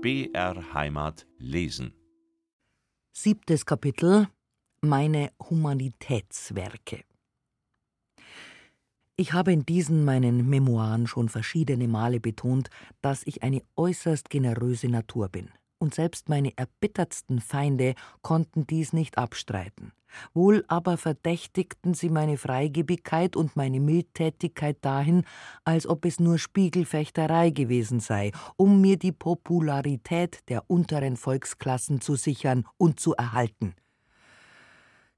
BR Heimat lesen. Siebtes Kapitel. Meine Humanitätswerke. Ich habe in diesen meinen Memoiren schon verschiedene Male betont, dass ich eine äußerst generöse Natur bin und selbst meine erbittertsten Feinde konnten dies nicht abstreiten. Wohl aber verdächtigten sie meine Freigebigkeit und meine Mildtätigkeit dahin, als ob es nur Spiegelfechterei gewesen sei, um mir die Popularität der unteren Volksklassen zu sichern und zu erhalten.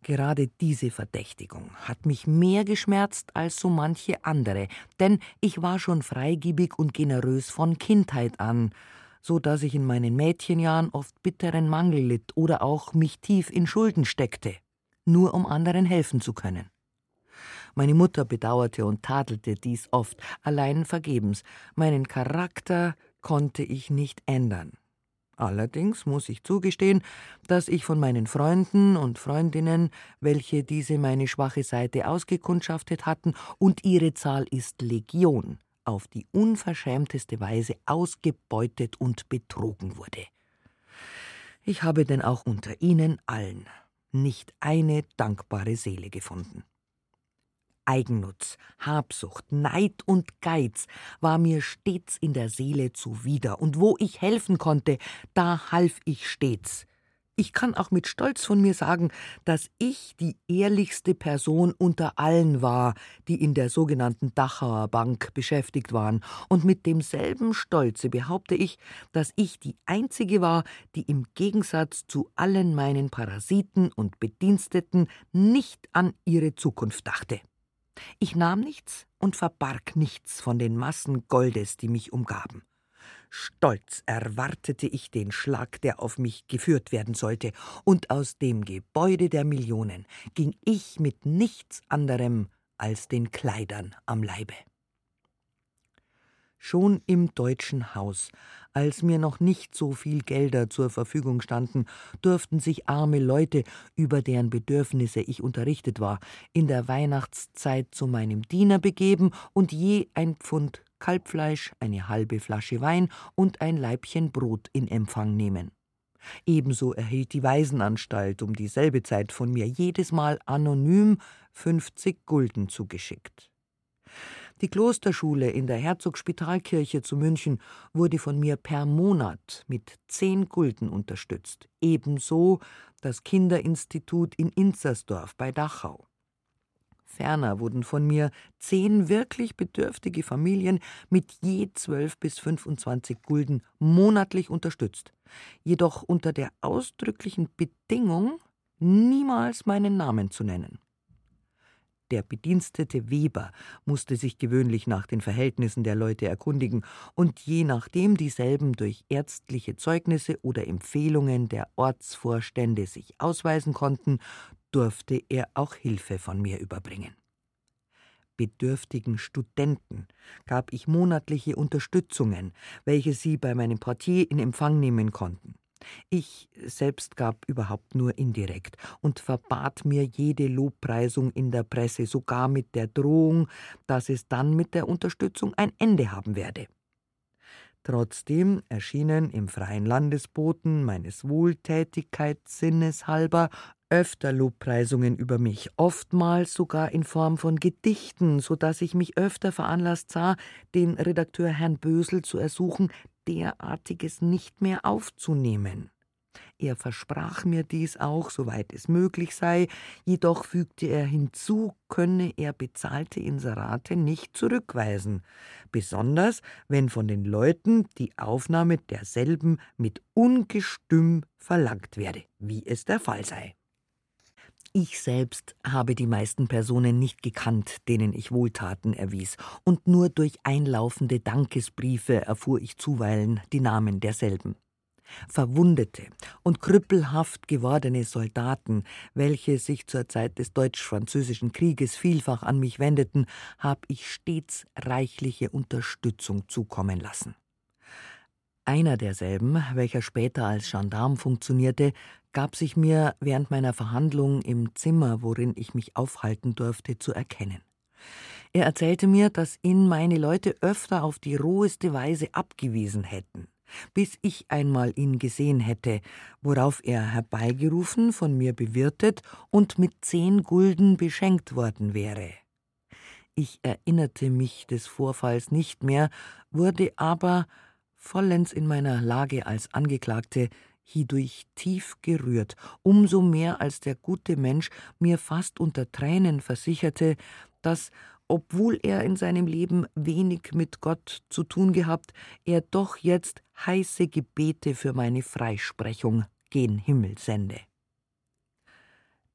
Gerade diese Verdächtigung hat mich mehr geschmerzt als so manche andere, denn ich war schon freigebig und generös von Kindheit an, so dass ich in meinen Mädchenjahren oft bitteren Mangel litt oder auch mich tief in Schulden steckte, nur um anderen helfen zu können. Meine Mutter bedauerte und tadelte dies oft, allein vergebens. Meinen Charakter konnte ich nicht ändern. Allerdings muss ich zugestehen, dass ich von meinen Freunden und Freundinnen, welche diese meine schwache Seite ausgekundschaftet hatten, und ihre Zahl ist Legion, auf die unverschämteste Weise ausgebeutet und betrogen wurde. Ich habe denn auch unter ihnen allen nicht eine dankbare Seele gefunden. Eigennutz, Habsucht, Neid und Geiz war mir stets in der Seele zuwider, und wo ich helfen konnte, da half ich stets, ich kann auch mit Stolz von mir sagen, dass ich die ehrlichste Person unter allen war, die in der sogenannten Dachauer Bank beschäftigt waren, und mit demselben Stolze behaupte ich, dass ich die einzige war, die im Gegensatz zu allen meinen Parasiten und Bediensteten nicht an ihre Zukunft dachte. Ich nahm nichts und verbarg nichts von den Massen Goldes, die mich umgaben. Stolz erwartete ich den Schlag, der auf mich geführt werden sollte, und aus dem Gebäude der Millionen ging ich mit nichts anderem als den Kleidern am Leibe. Schon im deutschen Haus, als mir noch nicht so viel Gelder zur Verfügung standen, durften sich arme Leute, über deren Bedürfnisse ich unterrichtet war, in der Weihnachtszeit zu meinem Diener begeben und je ein Pfund Kalbfleisch, eine halbe Flasche Wein und ein Laibchen Brot in Empfang nehmen. Ebenso erhielt die Waisenanstalt um dieselbe Zeit von mir jedes Mal anonym 50 Gulden zugeschickt. Die Klosterschule in der Herzogspitalkirche zu München wurde von mir per Monat mit zehn Gulden unterstützt, ebenso das Kinderinstitut in Inzersdorf bei Dachau. Ferner wurden von mir zehn wirklich bedürftige Familien mit je zwölf bis fünfundzwanzig Gulden monatlich unterstützt, jedoch unter der ausdrücklichen Bedingung, niemals meinen Namen zu nennen. Der Bedienstete Weber musste sich gewöhnlich nach den Verhältnissen der Leute erkundigen und je nachdem dieselben durch ärztliche Zeugnisse oder Empfehlungen der Ortsvorstände sich ausweisen konnten, durfte er auch Hilfe von mir überbringen. Bedürftigen Studenten gab ich monatliche Unterstützungen, welche sie bei meinem Portier in Empfang nehmen konnten. Ich selbst gab überhaupt nur indirekt und verbat mir jede Lobpreisung in der Presse, sogar mit der Drohung, dass es dann mit der Unterstützung ein Ende haben werde. Trotzdem erschienen im freien Landesboten meines Wohltätigkeitssinnes halber öfter Lobpreisungen über mich, oftmals sogar in Form von Gedichten, so dass ich mich öfter veranlasst sah, den Redakteur Herrn Bösel zu ersuchen, derartiges nicht mehr aufzunehmen. Er versprach mir dies auch, soweit es möglich sei, jedoch fügte er hinzu, könne er bezahlte Inserate nicht zurückweisen, besonders wenn von den Leuten die Aufnahme derselben mit ungestüm verlangt werde, wie es der Fall sei. Ich selbst habe die meisten Personen nicht gekannt, denen ich Wohltaten erwies, und nur durch einlaufende Dankesbriefe erfuhr ich zuweilen die Namen derselben. Verwundete und krüppelhaft gewordene Soldaten, welche sich zur Zeit des Deutsch-Französischen Krieges vielfach an mich wendeten, habe ich stets reichliche Unterstützung zukommen lassen. Einer derselben, welcher später als Gendarm funktionierte, gab sich mir während meiner Verhandlung im Zimmer, worin ich mich aufhalten durfte, zu erkennen. Er erzählte mir, dass ihn meine Leute öfter auf die roheste Weise abgewiesen hätten, bis ich einmal ihn gesehen hätte, worauf er herbeigerufen, von mir bewirtet und mit zehn Gulden beschenkt worden wäre. Ich erinnerte mich des Vorfalls nicht mehr, wurde aber, vollends in meiner Lage als Angeklagte, hierdurch tief gerührt, umso mehr als der gute Mensch mir fast unter Tränen versicherte, dass, obwohl er in seinem Leben wenig mit Gott zu tun gehabt, er doch jetzt heiße Gebete für meine Freisprechung gen Himmel sende.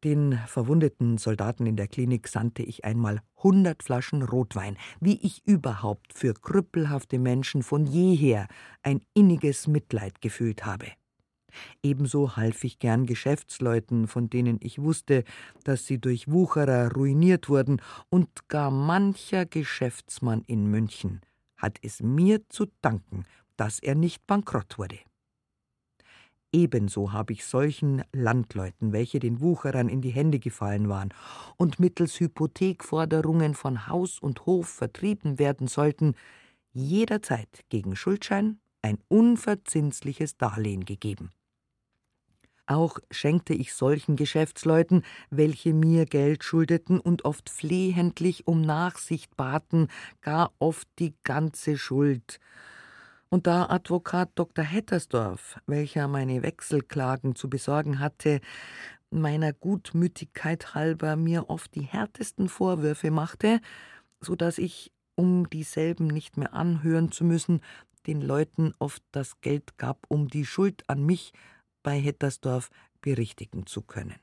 Den verwundeten Soldaten in der Klinik sandte ich einmal hundert Flaschen Rotwein, wie ich überhaupt für krüppelhafte Menschen von jeher ein inniges Mitleid gefühlt habe. Ebenso half ich gern Geschäftsleuten, von denen ich wusste, dass sie durch Wucherer ruiniert wurden, und gar mancher Geschäftsmann in München hat es mir zu danken, dass er nicht bankrott wurde. Ebenso habe ich solchen Landleuten, welche den Wucherern in die Hände gefallen waren und mittels Hypothekforderungen von Haus und Hof vertrieben werden sollten, jederzeit gegen Schuldschein ein unverzinsliches Darlehen gegeben. Auch schenkte ich solchen Geschäftsleuten, welche mir Geld schuldeten und oft flehentlich um Nachsicht baten, gar oft die ganze Schuld. Und da Advokat Dr. Hettersdorf, welcher meine Wechselklagen zu besorgen hatte, meiner Gutmütigkeit halber mir oft die härtesten Vorwürfe machte, so dass ich, um dieselben nicht mehr anhören zu müssen, den Leuten oft das Geld gab, um die Schuld an mich bei Hettersdorf berichtigen zu können.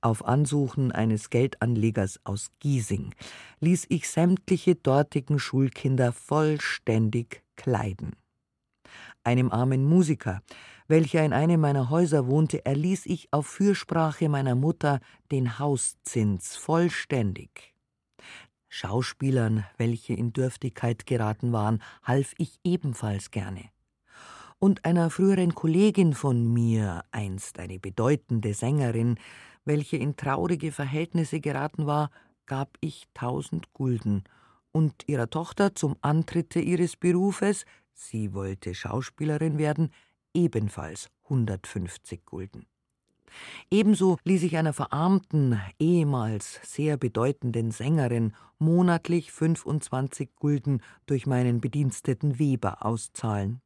Auf Ansuchen eines Geldanlegers aus Giesing ließ ich sämtliche dortigen Schulkinder vollständig kleiden. Einem armen Musiker, welcher in einem meiner Häuser wohnte, erließ ich auf Fürsprache meiner Mutter den Hauszins vollständig. Schauspielern, welche in Dürftigkeit geraten waren, half ich ebenfalls gerne und einer früheren Kollegin von mir, einst eine bedeutende Sängerin, welche in traurige Verhältnisse geraten war, gab ich tausend Gulden, und ihrer Tochter zum Antritte ihres Berufes, sie wollte Schauspielerin werden, ebenfalls 150 Gulden. Ebenso ließ ich einer verarmten, ehemals sehr bedeutenden Sängerin monatlich 25 Gulden durch meinen Bediensteten Weber auszahlen.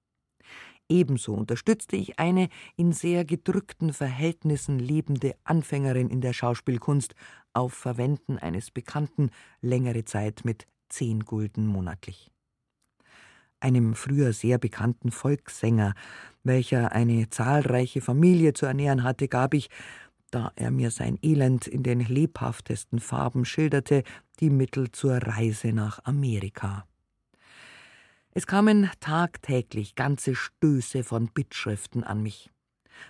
Ebenso unterstützte ich eine in sehr gedrückten Verhältnissen lebende Anfängerin in der Schauspielkunst auf Verwenden eines Bekannten längere Zeit mit zehn Gulden monatlich. Einem früher sehr bekannten Volkssänger, welcher eine zahlreiche Familie zu ernähren hatte, gab ich, da er mir sein Elend in den lebhaftesten Farben schilderte, die Mittel zur Reise nach Amerika. Es kamen tagtäglich ganze Stöße von Bittschriften an mich.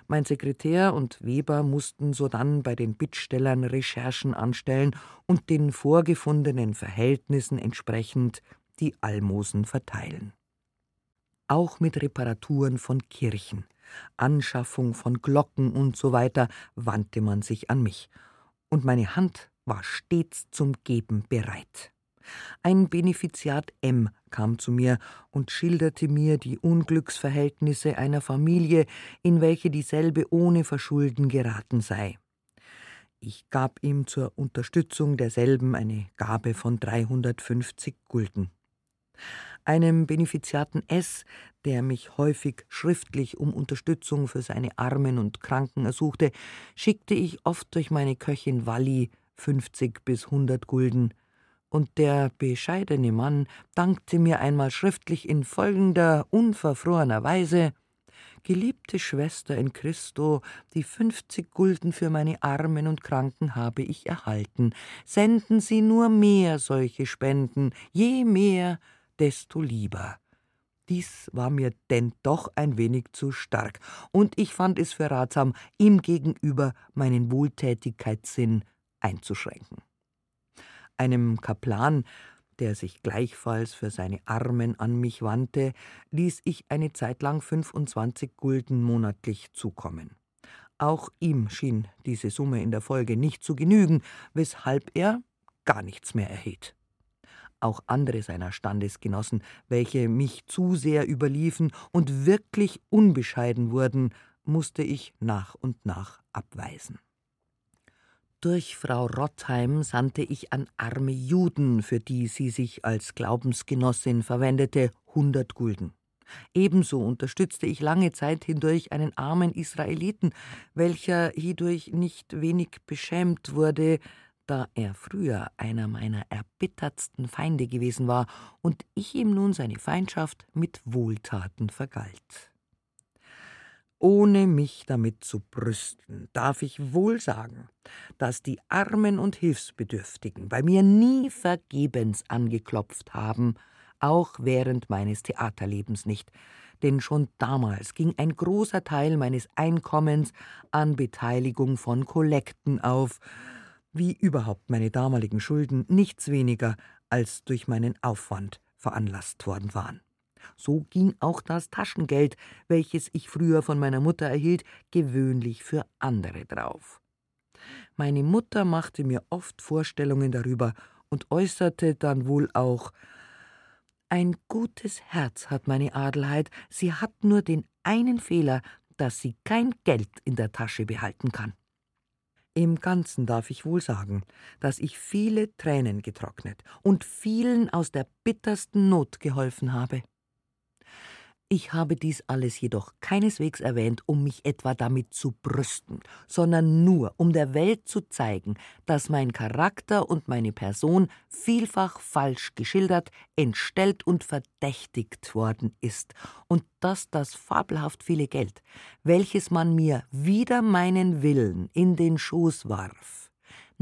Mein Sekretär und Weber mussten sodann bei den Bittstellern Recherchen anstellen und den vorgefundenen Verhältnissen entsprechend die Almosen verteilen. Auch mit Reparaturen von Kirchen, Anschaffung von Glocken und so wandte man sich an mich, und meine Hand war stets zum Geben bereit. Ein Benefiziat M kam zu mir und schilderte mir die Unglücksverhältnisse einer Familie, in welche dieselbe ohne Verschulden geraten sei. Ich gab ihm zur Unterstützung derselben eine Gabe von 350 Gulden. Einem Benefiziaten S, der mich häufig schriftlich um Unterstützung für seine Armen und Kranken ersuchte, schickte ich oft durch meine Köchin Walli 50 bis 100 Gulden, und der bescheidene Mann dankte mir einmal schriftlich in folgender unverfrorener Weise Geliebte Schwester in Christo, die fünfzig Gulden für meine Armen und Kranken habe ich erhalten. Senden Sie nur mehr solche Spenden, je mehr, desto lieber. Dies war mir denn doch ein wenig zu stark, und ich fand es für ratsam, ihm gegenüber meinen Wohltätigkeitssinn einzuschränken einem Kaplan, der sich gleichfalls für seine Armen an mich wandte, ließ ich eine Zeit lang 25 Gulden monatlich zukommen. Auch ihm schien diese Summe in der Folge nicht zu genügen, weshalb er gar nichts mehr erhielt. auch andere seiner Standesgenossen, welche mich zu sehr überliefen und wirklich unbescheiden wurden, musste ich nach und nach abweisen. Durch Frau Rottheim sandte ich an arme Juden, für die sie sich als Glaubensgenossin verwendete, hundert Gulden. Ebenso unterstützte ich lange Zeit hindurch einen armen Israeliten, welcher hierdurch nicht wenig beschämt wurde, da er früher einer meiner erbittertsten Feinde gewesen war und ich ihm nun seine Feindschaft mit Wohltaten vergalt. Ohne mich damit zu brüsten, darf ich wohl sagen, dass die Armen und Hilfsbedürftigen bei mir nie vergebens angeklopft haben, auch während meines Theaterlebens nicht, denn schon damals ging ein großer Teil meines Einkommens an Beteiligung von Kollekten auf, wie überhaupt meine damaligen Schulden nichts weniger als durch meinen Aufwand veranlasst worden waren. So ging auch das Taschengeld, welches ich früher von meiner Mutter erhielt, gewöhnlich für andere drauf. Meine Mutter machte mir oft Vorstellungen darüber und äußerte dann wohl auch Ein gutes Herz hat meine Adelheid, sie hat nur den einen Fehler, dass sie kein Geld in der Tasche behalten kann. Im Ganzen darf ich wohl sagen, dass ich viele Tränen getrocknet und vielen aus der bittersten Not geholfen habe. Ich habe dies alles jedoch keineswegs erwähnt, um mich etwa damit zu brüsten, sondern nur, um der Welt zu zeigen, dass mein Charakter und meine Person vielfach falsch geschildert, entstellt und verdächtigt worden ist, und dass das fabelhaft viele Geld, welches man mir wider meinen Willen in den Schoß warf,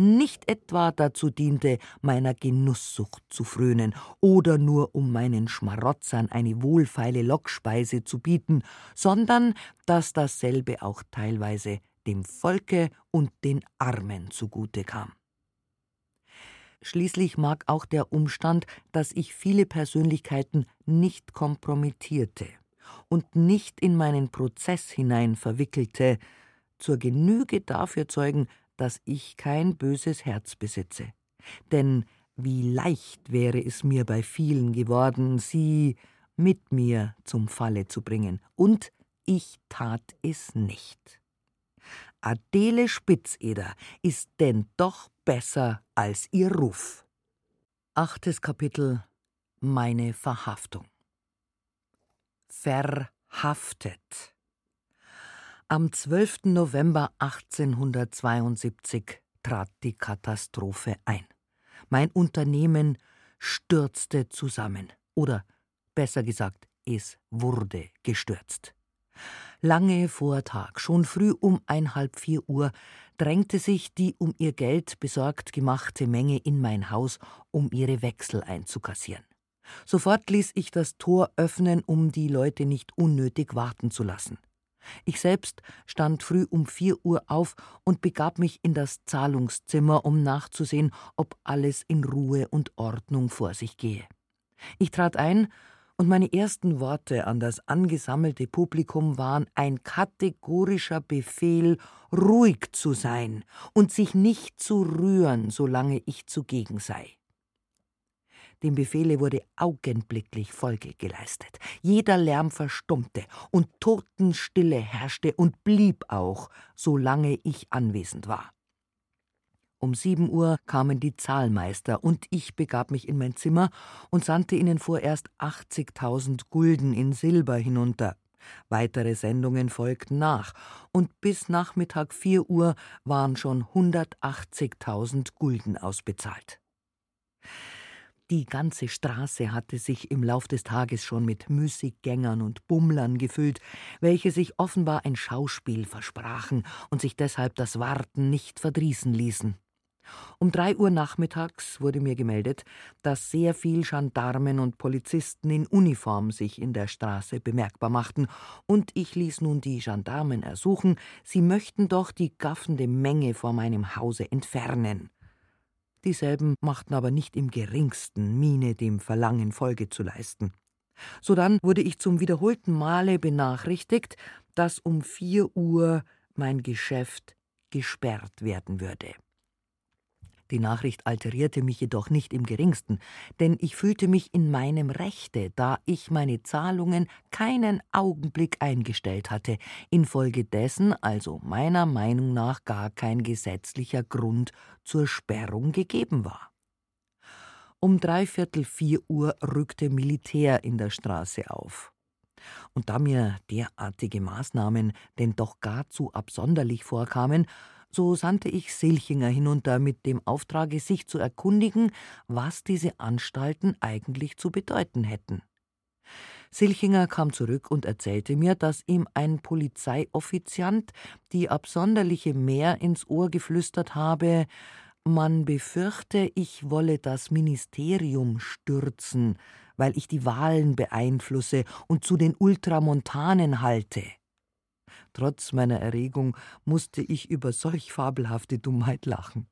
nicht etwa dazu diente, meiner Genusssucht zu frönen oder nur um meinen Schmarotzern eine wohlfeile Lockspeise zu bieten, sondern dass dasselbe auch teilweise dem Volke und den Armen zugute kam. Schließlich mag auch der Umstand, dass ich viele Persönlichkeiten nicht kompromittierte und nicht in meinen Prozess hinein verwickelte, zur Genüge dafür zeugen, dass ich kein böses Herz besitze. Denn wie leicht wäre es mir bei vielen geworden, sie mit mir zum Falle zu bringen, und ich tat es nicht. Adele Spitzeder ist denn doch besser als ihr Ruf. Achtes Kapitel Meine Verhaftung. Verhaftet. Am 12. November 1872 trat die Katastrophe ein. Mein Unternehmen stürzte zusammen. Oder besser gesagt, es wurde gestürzt. Lange vor Tag, schon früh um ein halb vier Uhr, drängte sich die um ihr Geld besorgt gemachte Menge in mein Haus, um ihre Wechsel einzukassieren. Sofort ließ ich das Tor öffnen, um die Leute nicht unnötig warten zu lassen. Ich selbst stand früh um vier Uhr auf und begab mich in das Zahlungszimmer, um nachzusehen, ob alles in Ruhe und Ordnung vor sich gehe. Ich trat ein, und meine ersten Worte an das angesammelte Publikum waren ein kategorischer Befehl, ruhig zu sein und sich nicht zu rühren, solange ich zugegen sei. Dem Befehle wurde augenblicklich Folge geleistet. Jeder Lärm verstummte und Totenstille herrschte und blieb auch, solange ich anwesend war. Um sieben Uhr kamen die Zahlmeister und ich begab mich in mein Zimmer und sandte ihnen vorerst 80.000 Gulden in Silber hinunter. Weitere Sendungen folgten nach und bis Nachmittag vier Uhr waren schon 180.000 Gulden ausbezahlt. Die ganze Straße hatte sich im Lauf des Tages schon mit Müßiggängern und Bummlern gefüllt, welche sich offenbar ein Schauspiel versprachen und sich deshalb das Warten nicht verdrießen ließen. Um drei Uhr nachmittags wurde mir gemeldet, dass sehr viel Gendarmen und Polizisten in Uniform sich in der Straße bemerkbar machten, und ich ließ nun die Gendarmen ersuchen, sie möchten doch die gaffende Menge vor meinem Hause entfernen. Dieselben machten aber nicht im geringsten Miene, dem Verlangen Folge zu leisten. Sodann wurde ich zum wiederholten Male benachrichtigt, dass um vier Uhr mein Geschäft gesperrt werden würde. Die Nachricht alterierte mich jedoch nicht im geringsten, denn ich fühlte mich in meinem Rechte, da ich meine Zahlungen keinen Augenblick eingestellt hatte, infolgedessen also meiner Meinung nach gar kein gesetzlicher Grund zur Sperrung gegeben war. Um dreiviertel vier Uhr rückte Militär in der Straße auf. Und da mir derartige Maßnahmen denn doch gar zu absonderlich vorkamen, so sandte ich Silchinger hinunter mit dem Auftrage, sich zu erkundigen, was diese Anstalten eigentlich zu bedeuten hätten. Silchinger kam zurück und erzählte mir, dass ihm ein Polizeioffiziant die absonderliche Mehr ins Ohr geflüstert habe, man befürchte, ich wolle das Ministerium stürzen, weil ich die Wahlen beeinflusse und zu den Ultramontanen halte. Trotz meiner Erregung musste ich über solch fabelhafte Dummheit lachen.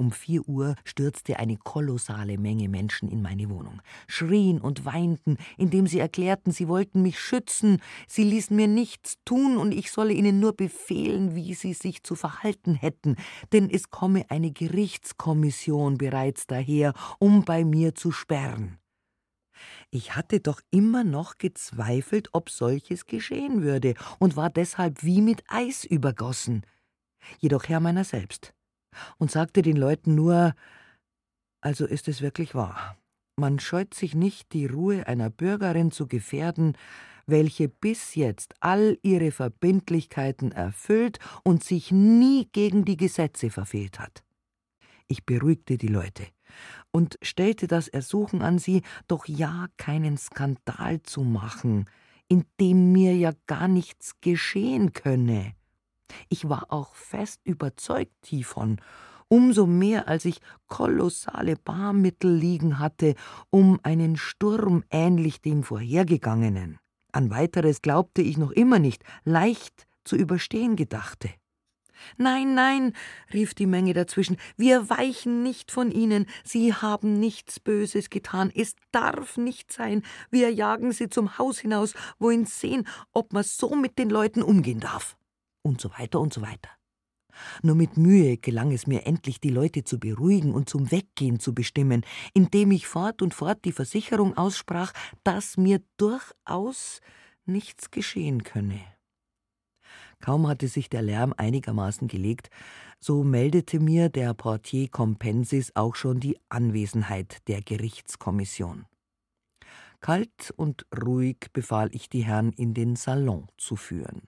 Um vier Uhr stürzte eine kolossale Menge Menschen in meine Wohnung, schrien und weinten, indem sie erklärten, sie wollten mich schützen, sie ließen mir nichts tun und ich solle ihnen nur befehlen, wie sie sich zu verhalten hätten, denn es komme eine Gerichtskommission bereits daher, um bei mir zu sperren. Ich hatte doch immer noch gezweifelt, ob solches geschehen würde, und war deshalb wie mit Eis übergossen. Jedoch Herr meiner selbst. Und sagte den Leuten nur, also ist es wirklich wahr. Man scheut sich nicht, die Ruhe einer Bürgerin zu gefährden, welche bis jetzt all ihre Verbindlichkeiten erfüllt und sich nie gegen die Gesetze verfehlt hat. Ich beruhigte die Leute und stellte das Ersuchen an sie, doch ja keinen Skandal zu machen, in dem mir ja gar nichts geschehen könne. Ich war auch fest überzeugt hiervon, umso mehr als ich kolossale Barmittel liegen hatte, um einen Sturm ähnlich dem vorhergegangenen. An weiteres glaubte ich noch immer nicht, leicht zu überstehen gedachte. Nein, nein, rief die Menge dazwischen, wir weichen nicht von Ihnen, Sie haben nichts Böses getan, es darf nicht sein, wir jagen Sie zum Haus hinaus, wohin sehen, ob man so mit den Leuten umgehen darf. Und so weiter und so weiter. Nur mit Mühe gelang es mir endlich, die Leute zu beruhigen und zum Weggehen zu bestimmen, indem ich fort und fort die Versicherung aussprach, dass mir durchaus nichts geschehen könne. Kaum hatte sich der Lärm einigermaßen gelegt, so meldete mir der Portier Compensis auch schon die Anwesenheit der Gerichtskommission. Kalt und ruhig befahl ich die Herren in den Salon zu führen.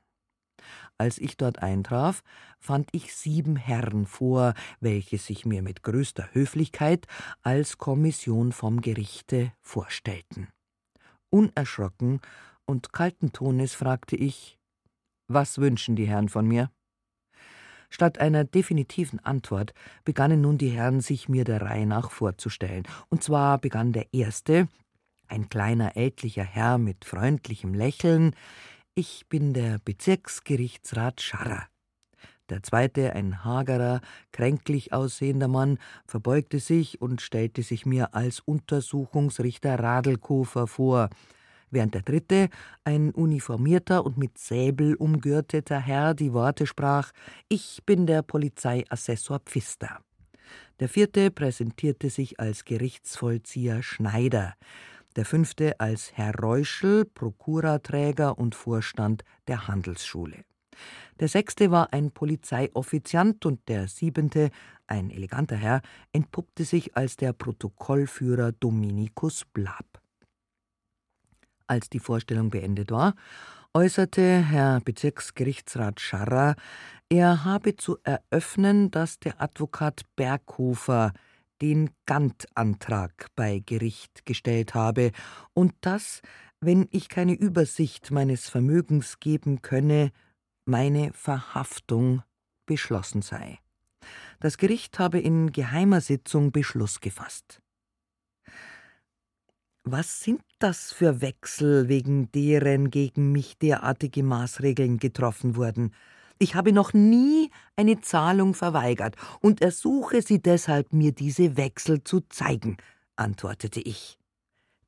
Als ich dort eintraf, fand ich sieben Herren vor, welche sich mir mit größter Höflichkeit als Kommission vom Gerichte vorstellten. Unerschrocken und kalten Tones fragte ich was wünschen die Herren von mir? Statt einer definitiven Antwort begannen nun die Herren, sich mir der Reihe nach vorzustellen. Und zwar begann der erste, ein kleiner ältlicher Herr mit freundlichem Lächeln, ich bin der Bezirksgerichtsrat Scharrer. Der zweite, ein hagerer, kränklich aussehender Mann, verbeugte sich und stellte sich mir als Untersuchungsrichter Radelkofer vor, während der dritte, ein uniformierter und mit Säbel umgürteter Herr, die Worte sprach: Ich bin der Polizeiassessor Pfister. Der vierte präsentierte sich als Gerichtsvollzieher Schneider, der fünfte als Herr Reuschel, Prokuraträger und Vorstand der Handelsschule. Der sechste war ein Polizeioffiziant und der siebente, ein eleganter Herr, entpuppte sich als der Protokollführer Dominikus Blab. Als die Vorstellung beendet war, äußerte Herr Bezirksgerichtsrat Scharrer, er habe zu eröffnen, dass der Advokat Berghofer den Gantt-Antrag bei Gericht gestellt habe und dass, wenn ich keine Übersicht meines Vermögens geben könne, meine Verhaftung beschlossen sei. Das Gericht habe in geheimer Sitzung Beschluss gefasst. Was sind das für Wechsel, wegen deren gegen mich derartige Maßregeln getroffen wurden? Ich habe noch nie eine Zahlung verweigert und ersuche Sie deshalb, mir diese Wechsel zu zeigen, antwortete ich.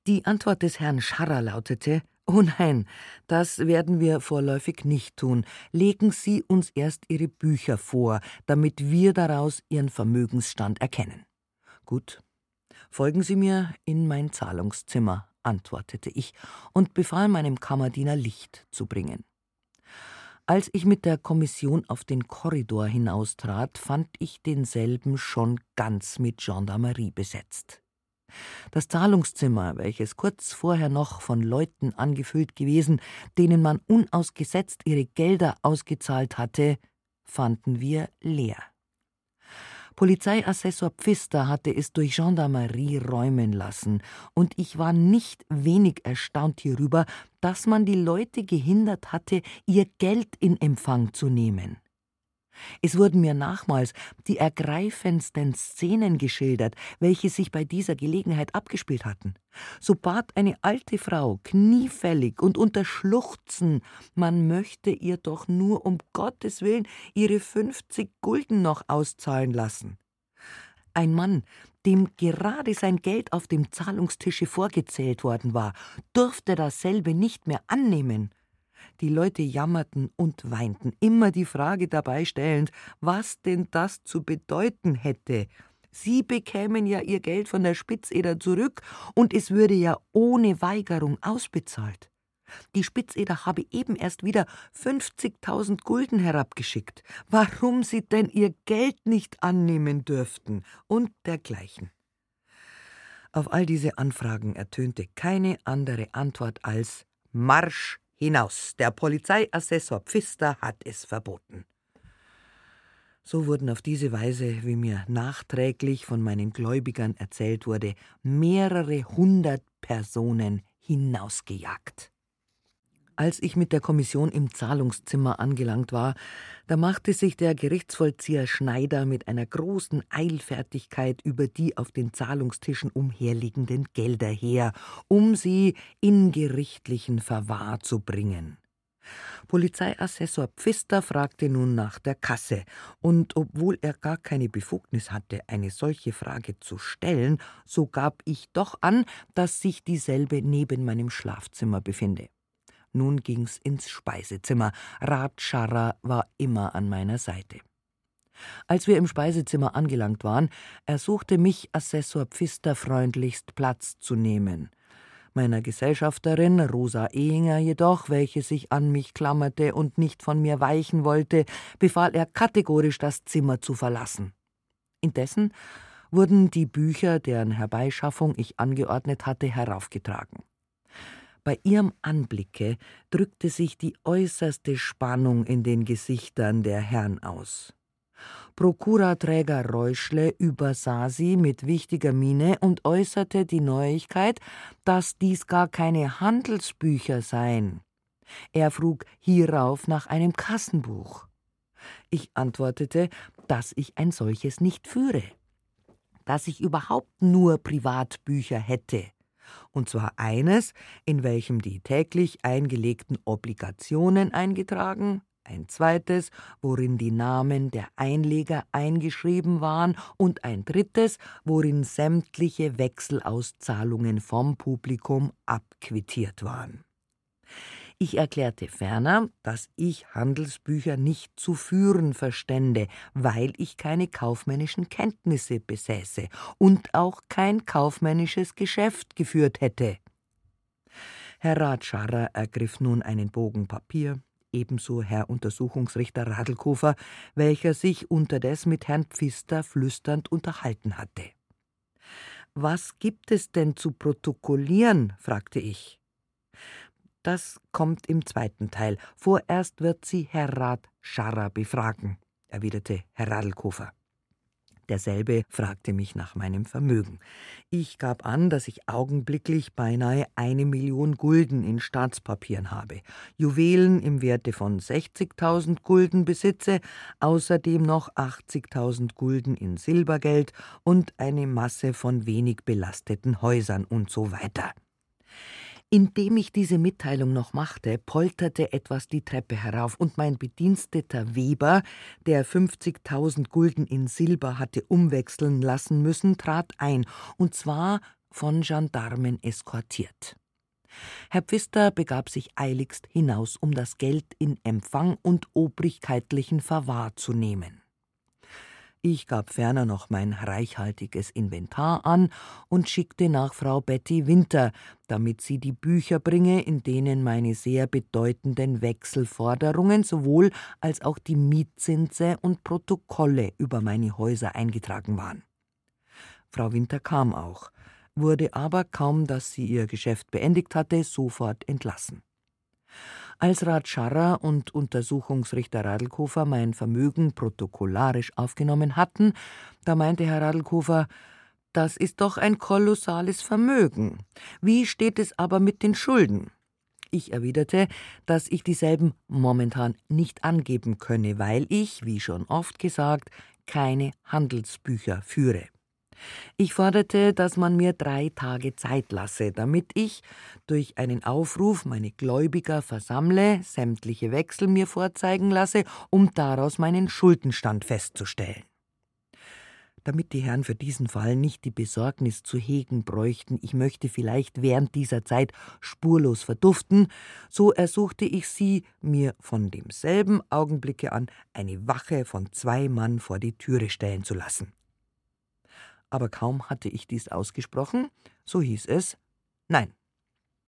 Die Antwort des Herrn Scharrer lautete, Oh nein, das werden wir vorläufig nicht tun. Legen Sie uns erst Ihre Bücher vor, damit wir daraus Ihren Vermögensstand erkennen. Gut. Folgen Sie mir in mein Zahlungszimmer, antwortete ich und befahl meinem Kammerdiener Licht zu bringen. Als ich mit der Kommission auf den Korridor hinaustrat, fand ich denselben schon ganz mit Gendarmerie besetzt. Das Zahlungszimmer, welches kurz vorher noch von Leuten angefüllt gewesen, denen man unausgesetzt ihre Gelder ausgezahlt hatte, fanden wir leer. Polizeiassessor Pfister hatte es durch Gendarmerie räumen lassen, und ich war nicht wenig erstaunt hierüber, dass man die Leute gehindert hatte, ihr Geld in Empfang zu nehmen. Es wurden mir nachmals die ergreifendsten Szenen geschildert, welche sich bei dieser Gelegenheit abgespielt hatten. So bat eine alte Frau kniefällig und unter Schluchzen, man möchte ihr doch nur um Gottes willen ihre fünfzig Gulden noch auszahlen lassen. Ein Mann, dem gerade sein Geld auf dem Zahlungstische vorgezählt worden war, durfte dasselbe nicht mehr annehmen. Die Leute jammerten und weinten, immer die Frage dabei stellend, was denn das zu bedeuten hätte. Sie bekämen ja ihr Geld von der Spitzeder zurück und es würde ja ohne Weigerung ausbezahlt. Die Spitzeder habe eben erst wieder 50.000 Gulden herabgeschickt. Warum sie denn ihr Geld nicht annehmen dürften und dergleichen. Auf all diese Anfragen ertönte keine andere Antwort als Marsch hinaus. Der Polizeiassessor Pfister hat es verboten. So wurden auf diese Weise, wie mir nachträglich von meinen Gläubigern erzählt wurde, mehrere hundert Personen hinausgejagt. Als ich mit der Kommission im Zahlungszimmer angelangt war, da machte sich der Gerichtsvollzieher Schneider mit einer großen Eilfertigkeit über die auf den Zahlungstischen umherliegenden Gelder her, um sie in gerichtlichen Verwahr zu bringen. Polizeiassessor Pfister fragte nun nach der Kasse, und obwohl er gar keine Befugnis hatte, eine solche Frage zu stellen, so gab ich doch an, dass sich dieselbe neben meinem Schlafzimmer befinde. Nun ging's ins Speisezimmer. Radscharrer war immer an meiner Seite. Als wir im Speisezimmer angelangt waren, ersuchte mich Assessor Pfister freundlichst Platz zu nehmen. Meiner Gesellschafterin, Rosa Ehinger jedoch, welche sich an mich klammerte und nicht von mir weichen wollte, befahl er kategorisch, das Zimmer zu verlassen. Indessen wurden die Bücher, deren Herbeischaffung ich angeordnet hatte, heraufgetragen. Bei ihrem Anblicke drückte sich die äußerste Spannung in den Gesichtern der Herren aus. Prokuraträger Reuschle übersah sie mit wichtiger Miene und äußerte die Neuigkeit, dass dies gar keine Handelsbücher seien. Er frug hierauf nach einem Kassenbuch. Ich antwortete, dass ich ein solches nicht führe, dass ich überhaupt nur Privatbücher hätte und zwar eines, in welchem die täglich eingelegten Obligationen eingetragen, ein zweites, worin die Namen der Einleger eingeschrieben waren, und ein drittes, worin sämtliche Wechselauszahlungen vom Publikum abquittiert waren. Ich erklärte ferner, dass ich Handelsbücher nicht zu führen verstände, weil ich keine kaufmännischen Kenntnisse besäße und auch kein kaufmännisches Geschäft geführt hätte. Herr Ratscharrer ergriff nun einen Bogen Papier, ebenso Herr Untersuchungsrichter Radlkofer, welcher sich unterdes mit Herrn Pfister flüsternd unterhalten hatte. Was gibt es denn zu protokollieren? fragte ich. Das kommt im zweiten Teil. Vorerst wird sie Herr Rat Scharrer befragen, erwiderte Herr Radlkofer. Derselbe fragte mich nach meinem Vermögen. Ich gab an, dass ich augenblicklich beinahe eine Million Gulden in Staatspapieren habe, Juwelen im Werte von 60.000 Gulden besitze, außerdem noch 80.000 Gulden in Silbergeld und eine Masse von wenig belasteten Häusern und so weiter. Indem ich diese Mitteilung noch machte, polterte etwas die Treppe herauf, und mein Bediensteter Weber, der 50.000 Gulden in Silber hatte umwechseln lassen müssen, trat ein, und zwar von Gendarmen eskortiert. Herr Pfister begab sich eiligst hinaus, um das Geld in Empfang und obrigkeitlichen Verwahr zu nehmen. Ich gab ferner noch mein reichhaltiges Inventar an und schickte nach Frau Betty Winter, damit sie die Bücher bringe, in denen meine sehr bedeutenden Wechselforderungen sowohl als auch die Mietzinse und Protokolle über meine Häuser eingetragen waren. Frau Winter kam auch, wurde aber, kaum dass sie ihr Geschäft beendigt hatte, sofort entlassen. Als Rat Scharrer und Untersuchungsrichter Radlkofer mein Vermögen protokollarisch aufgenommen hatten, da meinte Herr Radlkofer, das ist doch ein kolossales Vermögen. Wie steht es aber mit den Schulden? Ich erwiderte, dass ich dieselben momentan nicht angeben könne, weil ich, wie schon oft gesagt, keine Handelsbücher führe. Ich forderte, dass man mir drei Tage Zeit lasse, damit ich durch einen Aufruf meine Gläubiger versammle, sämtliche Wechsel mir vorzeigen lasse, um daraus meinen Schuldenstand festzustellen. Damit die Herren für diesen Fall nicht die Besorgnis zu hegen bräuchten, ich möchte vielleicht während dieser Zeit spurlos verduften, so ersuchte ich sie, mir von demselben Augenblicke an eine Wache von zwei Mann vor die Türe stellen zu lassen aber kaum hatte ich dies ausgesprochen, so hieß es Nein,